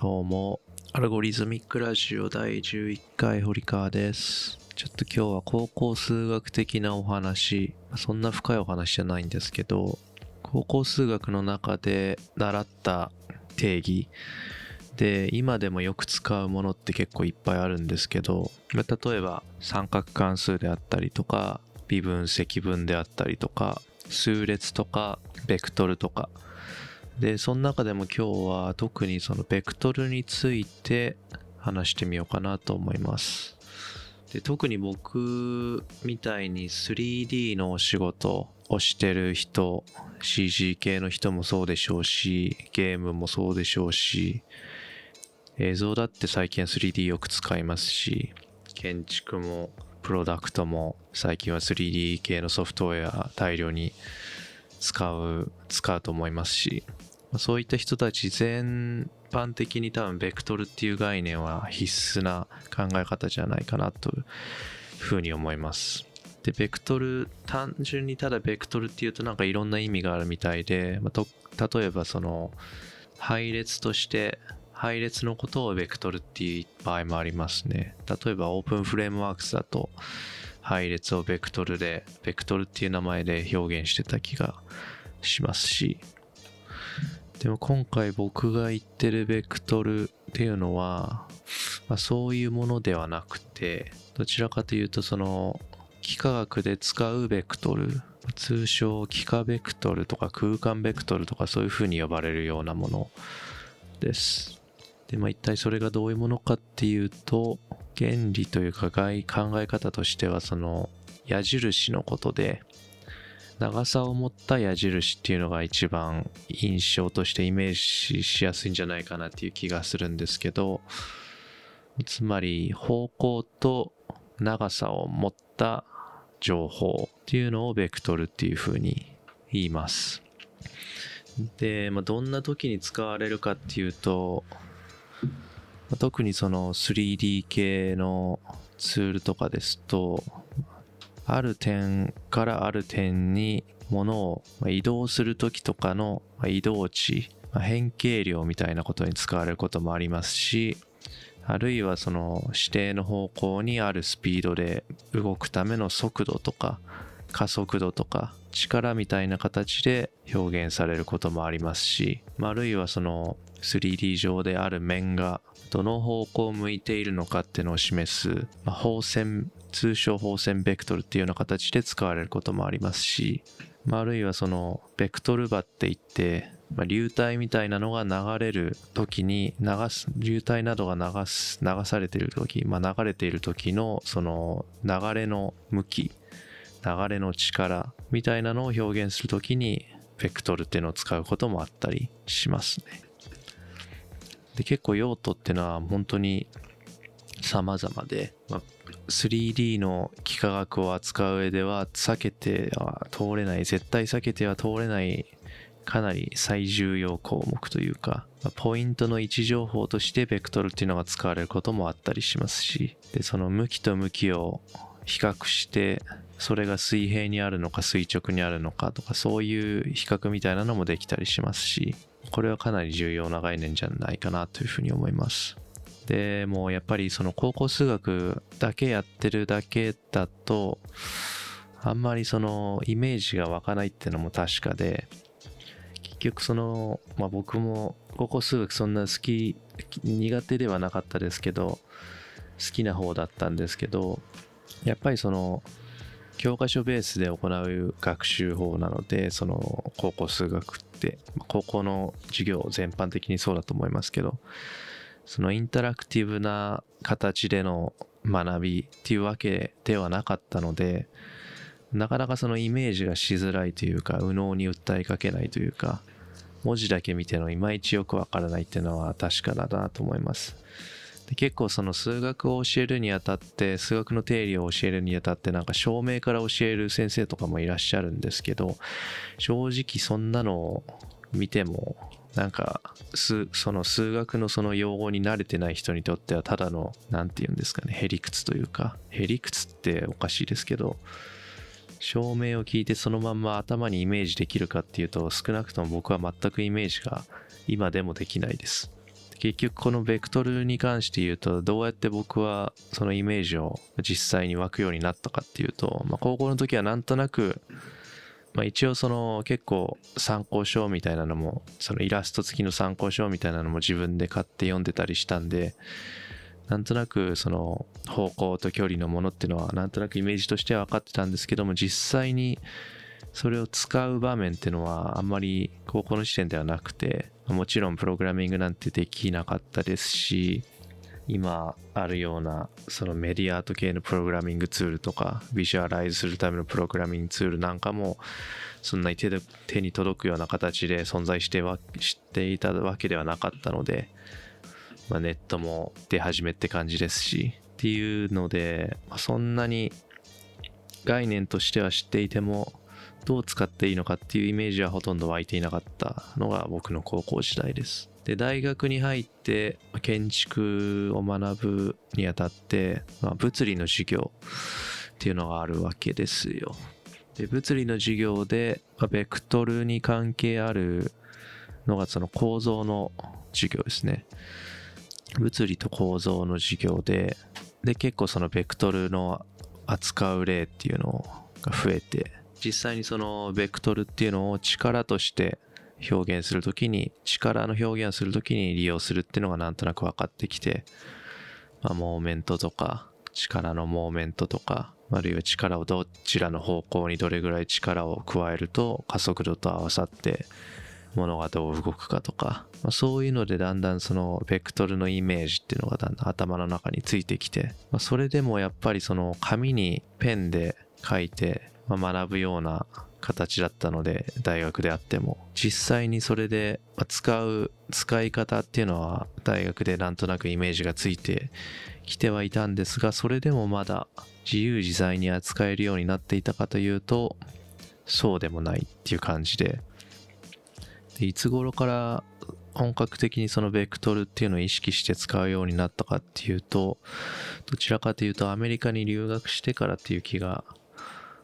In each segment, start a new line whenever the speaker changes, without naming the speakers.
どうも、アルゴリズミックラジオ第11回堀川です。ちょっと今日は高校数学的なお話、そんな深いお話じゃないんですけど、高校数学の中で習った定義。で、今でもよく使うものって結構いっぱいあるんですけど、例えば三角関数であったりとか、微分積分であったりとか、数列とか、ベクトルとか、で、その中でも今日は特にそのベクトルについて話してみようかなと思います。で、特に僕みたいに 3D のお仕事をしてる人、CG 系の人もそうでしょうし、ゲームもそうでしょうし、映像だって最近は 3D よく使いますし、建築もプロダクトも最近は 3D 系のソフトウェア大量に使う、使うと思いますし、そういった人たち全般的に多分ベクトルっていう概念は必須な考え方じゃないかなというふうに思います。で、ベクトル、単純にただベクトルっていうとなんかいろんな意味があるみたいで、まあ例えばその配列として配列のことをベクトルっていう場合もありますね。例えばオープンフレームワークスだと配列をベクトルで、ベクトルっていう名前で表現してた気がしますし、でも今回僕が言ってるベクトルっていうのは、まあ、そういうものではなくて、どちらかというとその、幾何学で使うベクトル、通称幾何ベクトルとか空間ベクトルとかそういう風に呼ばれるようなものです。で、まあ一体それがどういうものかっていうと、原理というか考え方としてはその矢印のことで、長さを持った矢印っていうのが一番印象としてイメージしやすいんじゃないかなっていう気がするんですけど、つまり方向と長さを持った情報っていうのをベクトルっていうふうに言います。で、まあ、どんな時に使われるかっていうと、特にその 3D 系のツールとかですと、ある点からある点に物を移動する時とかの移動値、変形量みたいなことに使われることもありますし、あるいはその指定の方向にあるスピードで動くための速度とか加速度とか力みたいな形で表現されることもありますし、あるいはその 3D 上である面がどの方向を向いているのかっていうのを示す、まあ、放線、通称放線ベクトルっていうような形で使われることもありますし、まあ、あるいはそのベクトル場って言って、まあ、流体みたいなのが流れる時に流す、流体などが流す、流されている時、まあ、流れている時のその流れの向き、流れの力みたいなのを表現するときにベクトルっていうのを使うこともあったりしますね。で結構用途っていうのは本当に様々で、まあ、3D の幾何学を扱う上では避けては通れない絶対避けては通れないかなり最重要項目というか、まポイントの位置情報としてベクトルっていうのが使われることもあったりしますしでその向きと向きを比較してそれが水平にあるのか垂直にあるのかとかそういう比較みたいなのもできたりしますしこれはかなり重要な概念じゃないかなというふうに思います。でもうやっぱりその高校数学だけやってるだけだとあんまりそのイメージが湧かないっていうのも確かで結局その、まあ、僕も高校数学そんな好き苦手ではなかったですけど好きな方だったんですけどやっぱりその教科書ベースで行う学習法なのでその高校数学ってまあ高校の授業全般的にそうだと思いますけどそのインタラクティブな形での学びっていうわけではなかったのでなかなかそのイメージがしづらいというか右脳に訴えかけないというか文字だけ見てのいまいちよくわからないっていうのは確かだなと思います。で結構その数学を教えるにあたって数学の定理を教えるにあたってなんか証明から教える先生とかもいらっしゃるんですけど正直そんなのを見てもなんかすその数学のその用語に慣れてない人にとってはただの何て言うんですかねへりくつというかへりくつっておかしいですけど証明を聞いてそのまんま頭にイメージできるかっていうと少なくとも僕は全くイメージが今でもできないです。結局このベクトルに関して言うとどうやって僕はそのイメージを実際に湧くようになったかっていうと、まあ、高校の時はなんとなく、まあ、一応その結構参考書みたいなのもそのイラスト付きの参考書みたいなのも自分で買って読んでたりしたんでなんとなくその方向と距離のものっていうのはなんとなくイメージとしては分かってたんですけども実際にそれを使う場面っていうのはあんまり高校の時点ではなくてもちろんプログラミングなんてできなかったですし今あるようなそのメディアート系のプログラミングツールとかビジュアライズするためのプログラミングツールなんかもそんなに手で手に届くような形で存在しては知っていたわけではなかったので、まあ、ネットも出始めって感じですしっていうので、まあ、そんなに概念としては知っていてもどう使っていいのかっていうイメージはほとんど湧いていなかったのが僕の高校時代です。で、大学に入って建築を学ぶにあたって、まあ、物理の授業っていうのがあるわけですよ。で、物理の授業で、まあ、ベクトルに関係あるのがその構造の授業ですね。物理と構造の授業で、で、結構そのベクトルの扱う例っていうのが増えて、実際にそのベクトルっていうのを力として表現するときに力の表現をするときに利用するっていうのがなんとなく分かってきて、まあ、モーメントとか力のモーメントとかあるいは力をどちらの方向にどれぐらい力を加えると加速度と合わさって物がどう動くかとか、まあ、そういうのでだんだんそのベクトルのイメージっていうのがだんだん頭の中についてきて、まあ、それでもやっぱりその紙にペンで書いてまあ、学ぶような形だったので大学であっても。実際にそれで使う使い方っていうのは大学でなんとなくイメージがついてきてはいたんですがそれでもまだ自由自在に扱えるようになっていたかというとそうでもないっていう感じで。でいつ頃から本格的にそのベクトルっていうのを意識して使うようになったかっていうとどちらかというとアメリカに留学してからっていう気が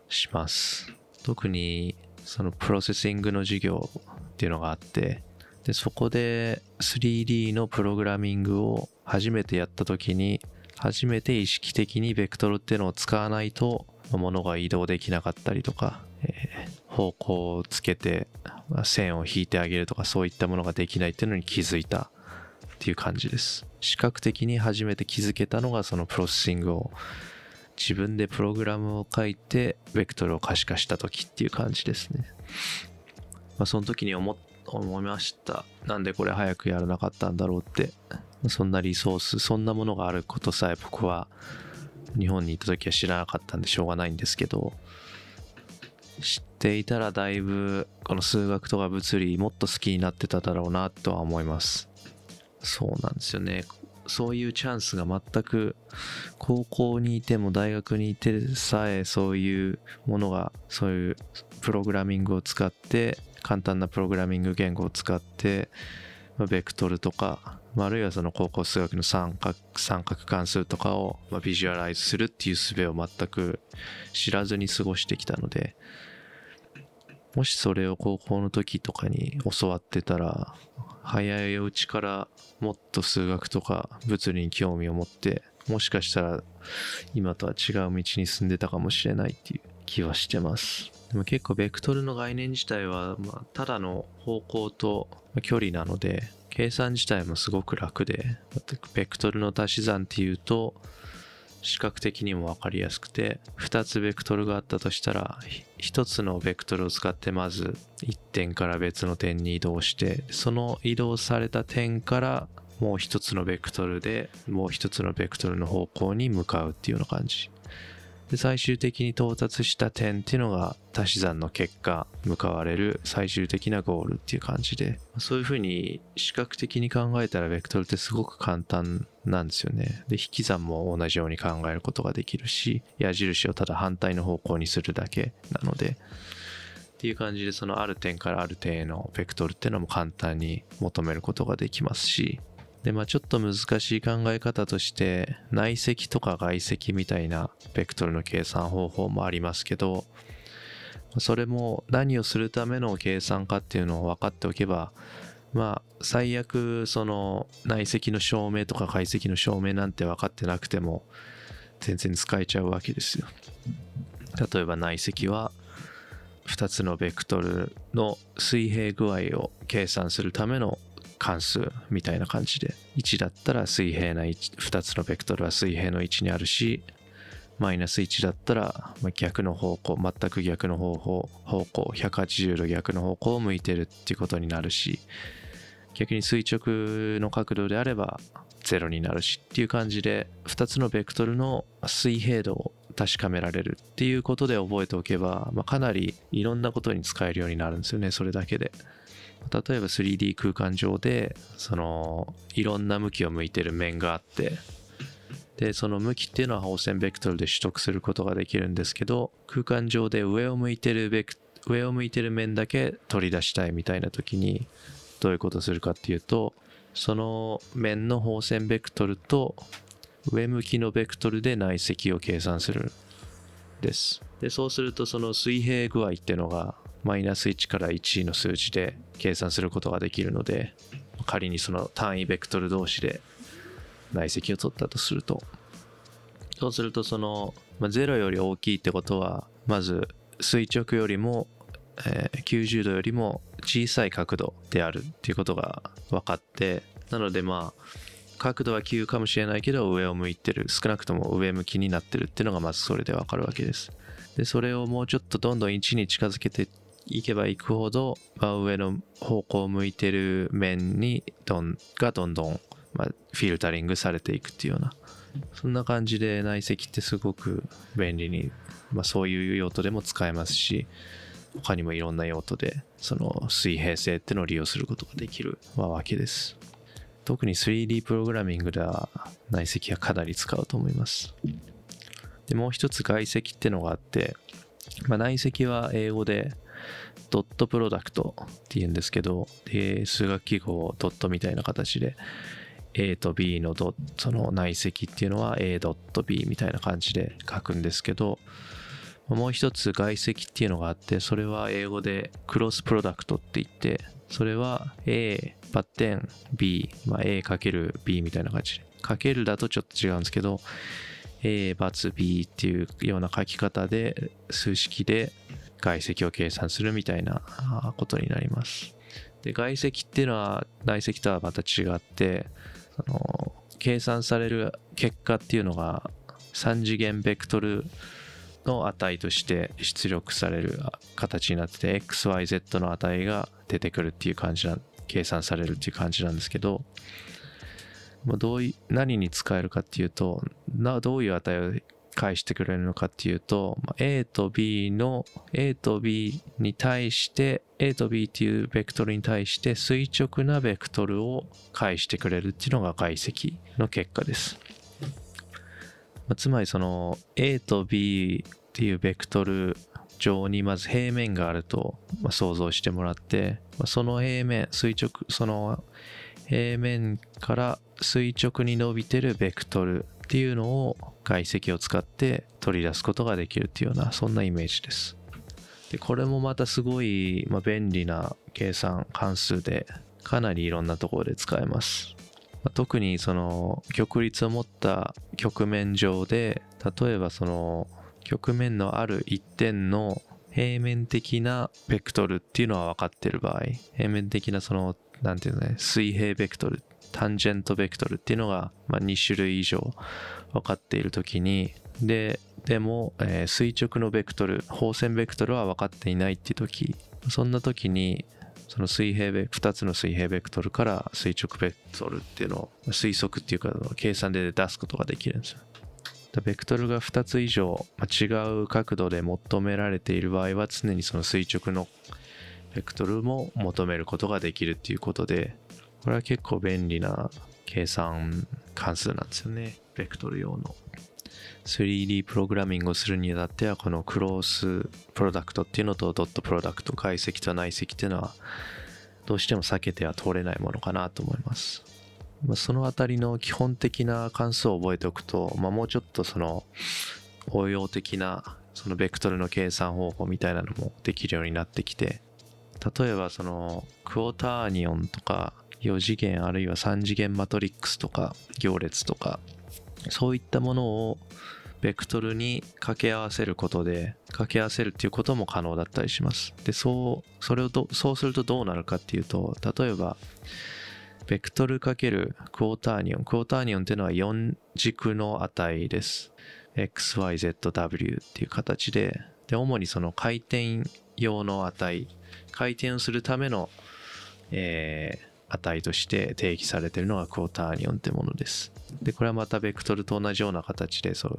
します。特にその Processing の授業っていうのがあって、でそこで 3D のプログラミングを初めてやった時に初めて意識的にベクトルっていうのを使わないと物が移動できなかったりとか、えー、方向をつけて線を引いてあげるとかそういったものができないっていうのに気づいたっていう感じです視覚的に初めて気づけたのがその Processing を自分でプログラムを書いてベクトルを可視化した時っていう感じですね。まあ、その時に思思いました。なんでこれ早くやらなかったんだろうって。そんなリソース、そんなものがあることさえ僕は日本に行った時は知らなかったんでしょうがないんですけど、知っていたらだいぶこの数学とか物理もっと好きになってただろうなとは思います。そうなんですよね。そういうチャンスが全く高校にいても大学にいてさえそういうものがそういうプログラミングを使って簡単なプログラミング言語を使ってベクトルとかあるいはその高校数学の三角三角関数とかをビジュアライズするっていう術を全く知らずに過ごしてきたのでもしそれを高校の時とかに教わってたら早いうちからもっと数学とか物理に興味を持ってもしかしたら今とは違う道に進んでたかもしれないっていう気はしてます。でも結構ベクトルの概念自体は、まあ、ただの方向と距離なので計算自体もすごく楽でベクトルの足し算っていうと視覚的にも分かりやすくて2つベクトルがあったとしたら1つのベクトルを使ってまず1点から別の点に移動してその移動された点からもう1つのベクトルでもう1つのベクトルの方向に向かうっていうような感じ。で最終的に到達した点っていうのが足し算の結果向かわれる最終的なゴールっていう感じでそういうふうに視覚的に考えたらベクトルってすごく簡単なんですよね。で引き算も同じように考えることができるし矢印をただ反対の方向にするだけなのでっていう感じでそのある点からある点へのベクトルっていうのも簡単に求めることができますしで、まあちょっと難しい考え方として、内積とか外積みたいなベクトルの計算方法もありますけど、それも何をするための計算かっていうのを分かっておけば、まあ最悪その内積の証明とか解析の証明なんて分かってなくても全然使えちゃうわけですよ。例えば内積は2つのベクトルの水平具合を計算するための関数みたいな感じで。1だったら水平な2つのベクトルは水平の位置にあるしマイナス1だったら逆の方向全く逆の方向方向180度逆の方向を向いてるっていうことになるし逆に垂直の角度であれば0になるしっていう感じで2つのベクトルの水平度を確かめられるっていうことで覚えておけば、まあ、かなりいろんなことに使えるようになるんですよねそれだけで。例えば 3D 空間上でそのいろんな向きを向いてる面があってでその向きっていうのは放線ベクトルで取得することができるんですけど空間上で上を向いてるベク上を向いてる面だけ取り出したいみたいな時にどういうことするかっていうとその面の放線ベクトルと上向きのベクトルで内積を計算するです。でそうするとその水平具合っていうのがマイナス1から1の数字で計算することができるので仮にその単位ベクトル同士で内積を取ったとすると。そうするとその、まあ、0より大きいってことはまず垂直よりも、えー、90度よりも小さい角度であるっていうことが分かってなのでまあ角度は急かもしれないけど上を向いてる。少なくとも上向きになってるっていうのがまずそれで分かるわけです。でそれをもうちょっとどんどん1に近づけてい行けばいくほど、まあ、上の方向を向いてる面にどんがどんどんまあ、フィルタリングされていくっていうような。そんな感じで内積ってすごく便利に、まあ、そういう用途でも使えますし他にもいろんな用途でその水平性っていうのを利用することができるわけです。特に 3D プログラミングでは内積はかなり使うと思います。でもう一つ外積ってのがあって、まあ、内積は英語でドットプロダクトっていうんですけどで数学記号をドットみたいな形で A と B のドその内積っていうのは A ドット B みたいな感じで書くんですけどもう一つ外積っていうのがあってそれは英語でクロスプロダクトって言ってそれは A バッテン B、まあ、A かける B みたいな感じでかけるだとちょっと違うんですけど A バツ B っていうような書き方で数式で外積を計算するみたいなことになります。で外積っていうのは内積とはまた違ってその計算される結果っていうのが3次元ベクトルの値として出力される形になってて XYZ の値が出てくるっていう感じな計算されるっていう感じなんですけどどうい何に使えるかっていうとなどういう値を返してくれるのかっていうと A と B の A と B に対して A と B っていうベクトルに対して垂直なベクトルを返してくれるっていうのが解析の結果です。つまりその A と B っていうベクトル上にまず平面があると、想像してもらって、その平面垂直その平面から垂直に伸びてるベクトルっていうのを解析を使って取り出すことができるっていうようなそんなイメージです。でこれもまたすごい、まあ、便利な計算関数でかなりいろんなところで使えます。まあ、特にその極率を持った局面上で例えばその局面のある一点の平面的なベクトルっていうのは分かってる場合平面的なその何て言うのね水平ベクトルタンジェントベクトルっていうのが、まあ、2種類以上分かっている時にででも、えー、垂直のベクトル放線ベクトルは分かっていないっていう時そんな時にその水平ベ2つの水平ベクトルから垂直ベクトルっていうのを推測っていうか計算で出すことができるんですよ。ベクトルが2つ以上、違う角度で求められている場合は常にその垂直のベクトルも求めることができるっていうことでこれは結構便利な計算関数なんですよね。ベクトル用の。3D プログラミングをするにあたってはこのクロースプロダクトっていうのとドットプロダクト解析と内積っていうのはどうしても避けては通れないものかなと思います。まあ、そのあたりの基本的な関数を覚えておくと、まあ、もうちょっとその応用的なそのベクトルの計算方法みたいなのもできるようになってきて例えばそのクォーターニオンとか4次元あるいは3次元マトリックスとか行列とかそういったものをベクトルに掛け合わせることで掛け合わせるっていうことも可能だったりします。でそうそれをどそうするとどうなるかっていうと例えばベクトルかけるクォーターニオン。クォーターニオンっていうのは4軸の値です。XYZW っていう形でで主にその回転用の値。回転するための、えー、値として定義されているのがクォーターニオンってものです。で、これはまたベクトルと同じような形で、そう、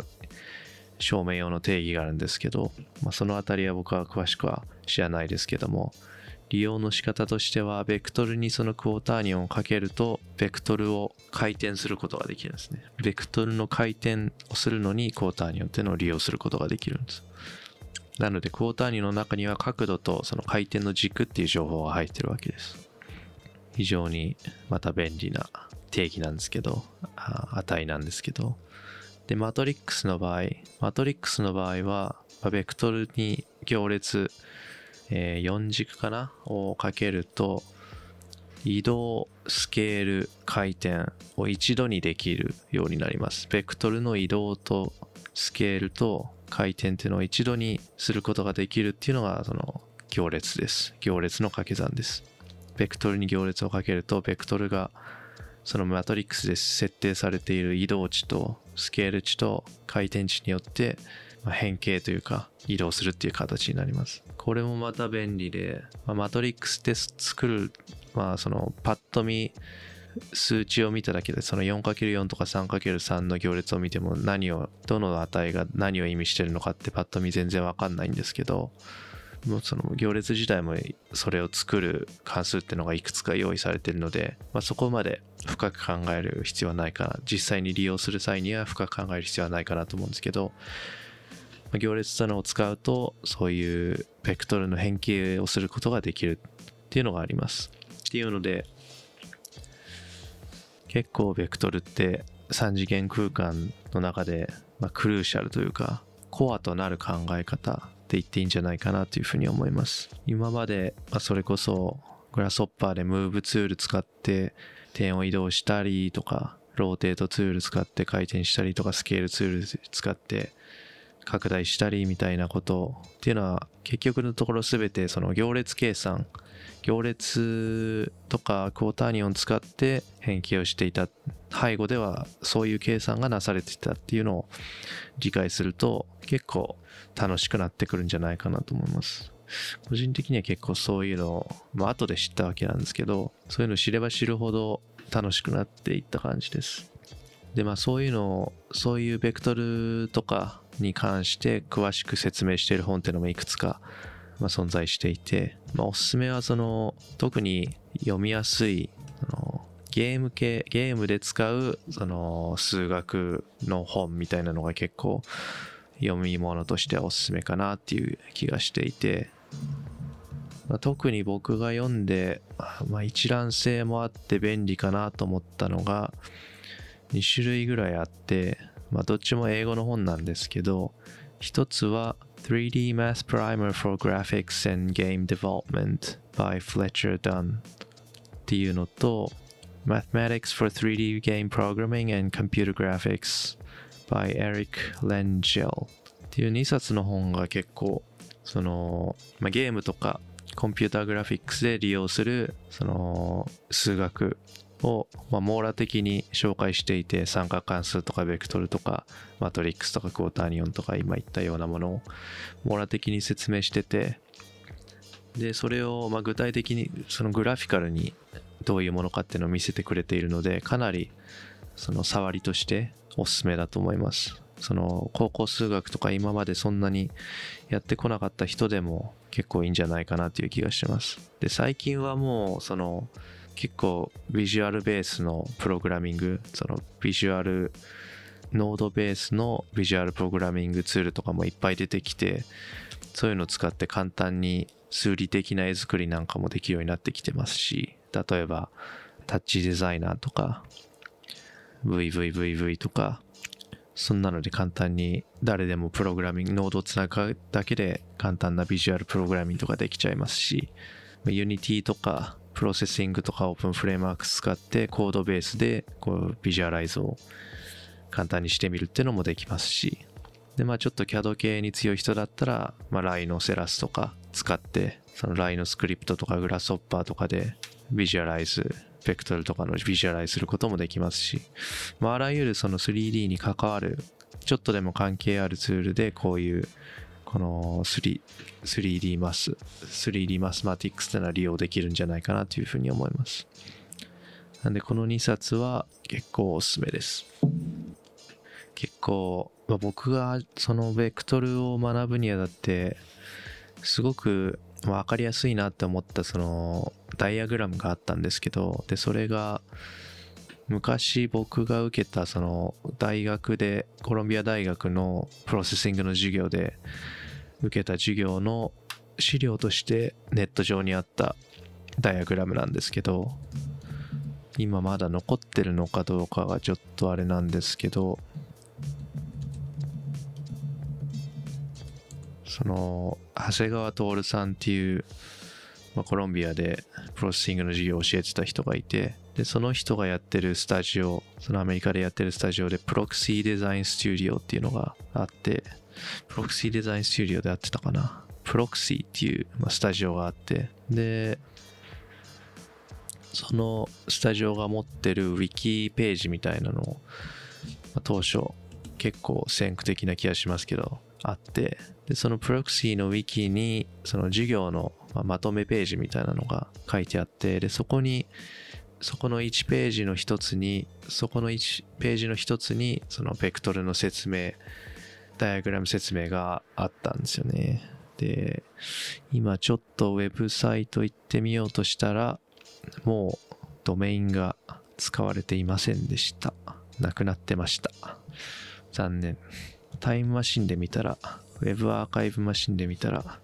証明用の定義があるんですけど、まあ、そのあたりは僕は詳しくは知らないですけども、利用の仕方としては、ベクトルにそのクォーターニオンをかけると、ベクトルを回転することができるんですね。ベクトルの回転をするのに、クォーターニオンっていうのを利用することができるんです。なので、クォーターニオンの中には角度とその回転の軸っていう情報が入ってるわけです。非常にまた便利な定義なんですけど、値なんですけど、で、マトリックスの場合、マトリックスの場合は、ベクトルに行列、えー、4軸かな？をかけると、移動、スケール、回転を一度にできるようになります。ベクトルの移動とスケールと回転っていうのを一度にすることができるっていうのが、その行列です。行列の掛け算です。ベクトルに行列をかけると、ベクトルがそのマトリックスで設定されている移動値とスケール値と回転値によって変形というか移動するっていう形になります。これもまた便利で、まあ、マトリックスで作る、まあそのパッと見数値を見ただけでその 4×4 とか 3×3 の行列を見ても何をどの値が何を意味してるのかってパッと見全然わかんないんですけどもうその行列自体もそれを作る関数っていうのがいくつか用意されているので、まあ、そこまで深く考える必要はないかな。実際に利用する際には深く考える必要はないかなと思うんですけど、まあ、行列というのを使うとそういうベクトルの変形をすることができるっていうのがあります。っていうので結構ベクトルって3次元空間の中で、まあ、 crucial というかコアとなる考え方って言っていいんじゃないかなというふうに思います。今まで、まあ、それこそ Grasshopper で move ツール使って点を移動したりとか、 rotate ツール使って回転したりとか、スケールツール使って拡大したりみたいなことっていうのは結局のところ全てその行列計算行列とかクォーターニオン使って変形をしていた背後ではそういう計算がなされていたっていうのを理解すると結構楽しくなってくるんじゃないかなと思います。個人的には結構そういうのを、まあ後で知ったわけなんですけど、そういうのを知れば知るほど楽しくなっていった感じです。で、まあそういうのを、そういうベクトルとかに関して詳しく説明している本っていうのもいくつか、まあ、存在していて、まあ、おすすめはその、特に読みやすい、あのゲーム系、ゲームで使う、その、数学の本みたいなのが結構、読み物としてはおすすめかなっていう気がしていて、まあ、特に僕が読んで、まあ、一覧性もあって便利かなと思ったのが2種類ぐらいあって、まあ、どっちも英語の本なんですけど一つは 3D Math Primer for Graphics and Game Development by Fletcher Dunn っていうのと Mathematics for 3D Game Programming and Computer Graphics by Eric Lengel っていう2冊の本が結構その、まあ、ゲームとかコンピューターグラフィックスで利用するその数学を、まあ、網羅的に紹介していて三角関数とかベクトルとかマトリックスとかクォーターニオンとか今言ったようなものを網羅的に説明しててでそれをま具体的にそのグラフィカルにどういうものかっていうのを見せてくれているのでかなりその触りとしておすすめだと思います。その高校数学とか今までそんなにやってこなかった人でも結構いいんじゃないかなっていう気がしてます。で、最近はもうその結構ビジュアルベースのプログラミング、そのビジュアルノードベースのビジュアルプログラミングツールとかもいっぱい出てきて、そういうのを使って簡単に数理的な絵作りなんかもできるようになってきてますし、例えばタッチデザイナーとか VVVV とか、そんなので簡単に誰でもプログラミング、ノードをつなぐだけで簡単なビジュアルプログラミングとかできちゃいますし、Unity とか Processing とか openFrameworks 使ってコードベースでこうビジュアライズを簡単にしてみるっていうのもできますし。でまあちょっと CAD 系に強い人だったら、まあ、 Rhinoceros とか使ってその RhinoScript とか Grasshopper とかでビジュアライズベクトルとかのビジュアライズすることもできますし、まあ、あらゆるその 3D に関わるちょっとでも関係あるツールでこういうこの 3D マス 3D マスマティックスというのは利用できるんじゃないかなというふうに思います。なんでこの2冊は結構おすすめです。結構、まあ、僕がそのベクトルを学ぶにあたってすごく分かりやすいなって思ったそのダイアグラムがあったんですけどでそれが昔僕が受けたその大学でコロンビア大学のプロセッシングの授業で受けた授業の資料としてネット上にあったダイアグラムなんですけど今まだ残ってるのかどうかがちょっとあれなんですけどその長谷川徹さんっていう、まあ、コロンビアでプロセッシングの授業を教えてた人がいてでその人がやってるスタジオそのアメリカでやってるスタジオでプロクシーデザインスタジオっていうのがあってプロクシーデザインスタジオでやってたかな。プロクシーっていう、ま、スタジオがあって。でそのスタジオが持ってるウィキページみたいなのを、まあ、当初結構先駆的な気がしますけどあって。でそのプロクシーのウィキにその授業のまとめページみたいなのが書いてあって。でそこにそこの1ページの一つにそこの1ページの一つにそのベクトルの説明ダイアグラム説明があったんですよね。で今ちょっとウェブサイト行ってみようとしたらもうドメインが使われていませんでした。なくなってました。残念。タイムマシンで見たらウェブアーカイブマシンで見たら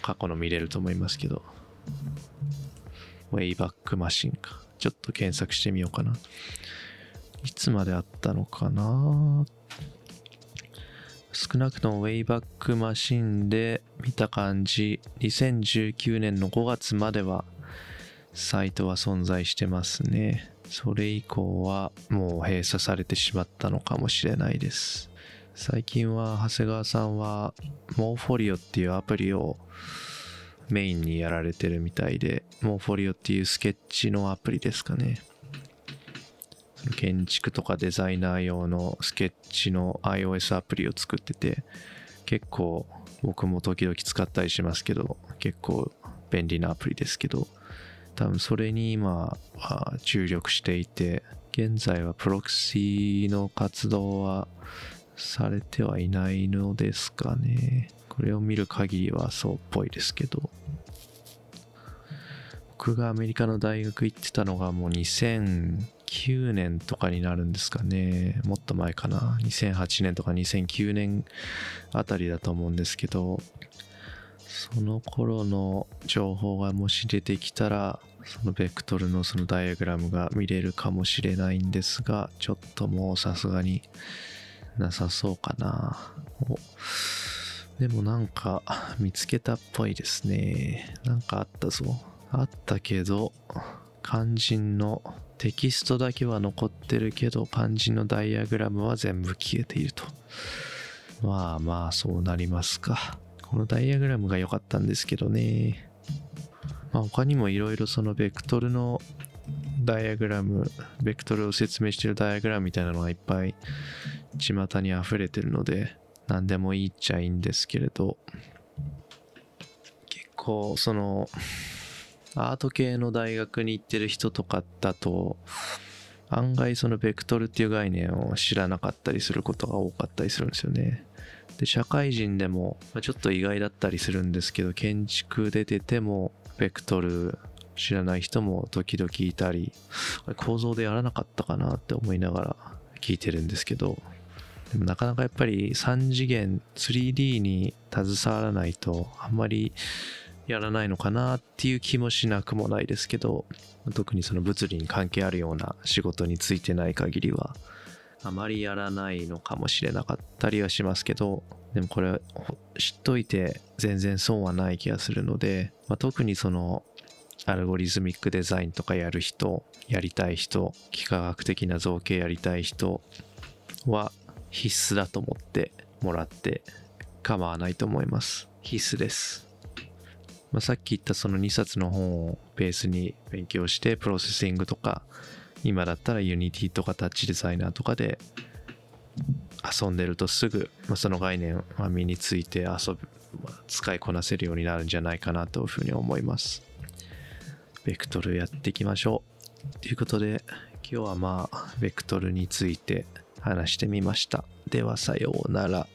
過去の見れると思いますけど。ウェイバックマシンか。ちょっと検索してみようかな。いつまであったのかな少なくとも Wayback マシンで見た感じ、2019年の5月まではサイトは存在してますね。それ以降はもう閉鎖されてしまったのかもしれないです。最近は長谷川さんはモーフォリオっていうアプリをメインにやられてるみたいで、モーフォリオっていうスケッチのアプリですかね。建築とかデザイナー用のスケッチの iOS アプリを作ってて、結構僕も時々使ったりしますけど、結構便利なアプリですけど、多分それに今は注力していて、現在はプロクシーの活動はされてはいないのですかね。これを見る限りはそうっぽいですけど。僕がアメリカの大学行ってたのがもう2009年とかになるんですかね。もっと前かな。2008年とか2009年あたりだと思うんですけど、その頃の情報がもし出てきたら、そのベクトルのそのダイアグラムが見れるかもしれないんですが、ちょっともうさすがになさそうかな。でもなんか見つけたっぽいですね。なんかあったぞ。あったけど、肝心のテキストだけは残ってるけど、肝心のダイアグラムは全部消えていると。まあまあ、そうなりますか。このダイアグラムが良かったんですけどね。まあ他にもいろいろそのベクトルのダイアグラム、ベクトルを説明してるダイアグラムみたいなのがいっぱい巷に溢れてるので、何でもいいっちゃいいんですけれど、結構その、アート系の大学に行ってる人とかだと案外そのベクトルっていう概念を知らなかったりすることが多かったりするんですよね。で社会人でもちょっと意外だったりするんですけど建築で出てもベクトル知らない人も時々いたり構造でやらなかったかなって思いながら聞いてるんですけどでもなかなかやっぱり3次元 3D に携わらないとあんまりやらないのかなっていう気もしなくもないですけど特にその物理に関係あるような仕事についてない限りはあまりやらないのかもしれなかったりはしますけどでもこれ知っといて全然損はない気がするので、まあ、特にその algorithmic design とかやる人やりたい人幾何学的な造形やりたい人は必須だと思ってもらって構わないと思います。必須です、まあ、さっき言ったその2冊の本をベースに勉強して Processing とか今だったら Unity とか TouchDesigner とかで遊んでるとすぐ、ま、その概念は身について遊ぶ、使いこなせるようになるんじゃないかなというふうに思います。ベクトルやっていきましょう。ということで今日はまあベクトルについて話してみました。ではさようなら。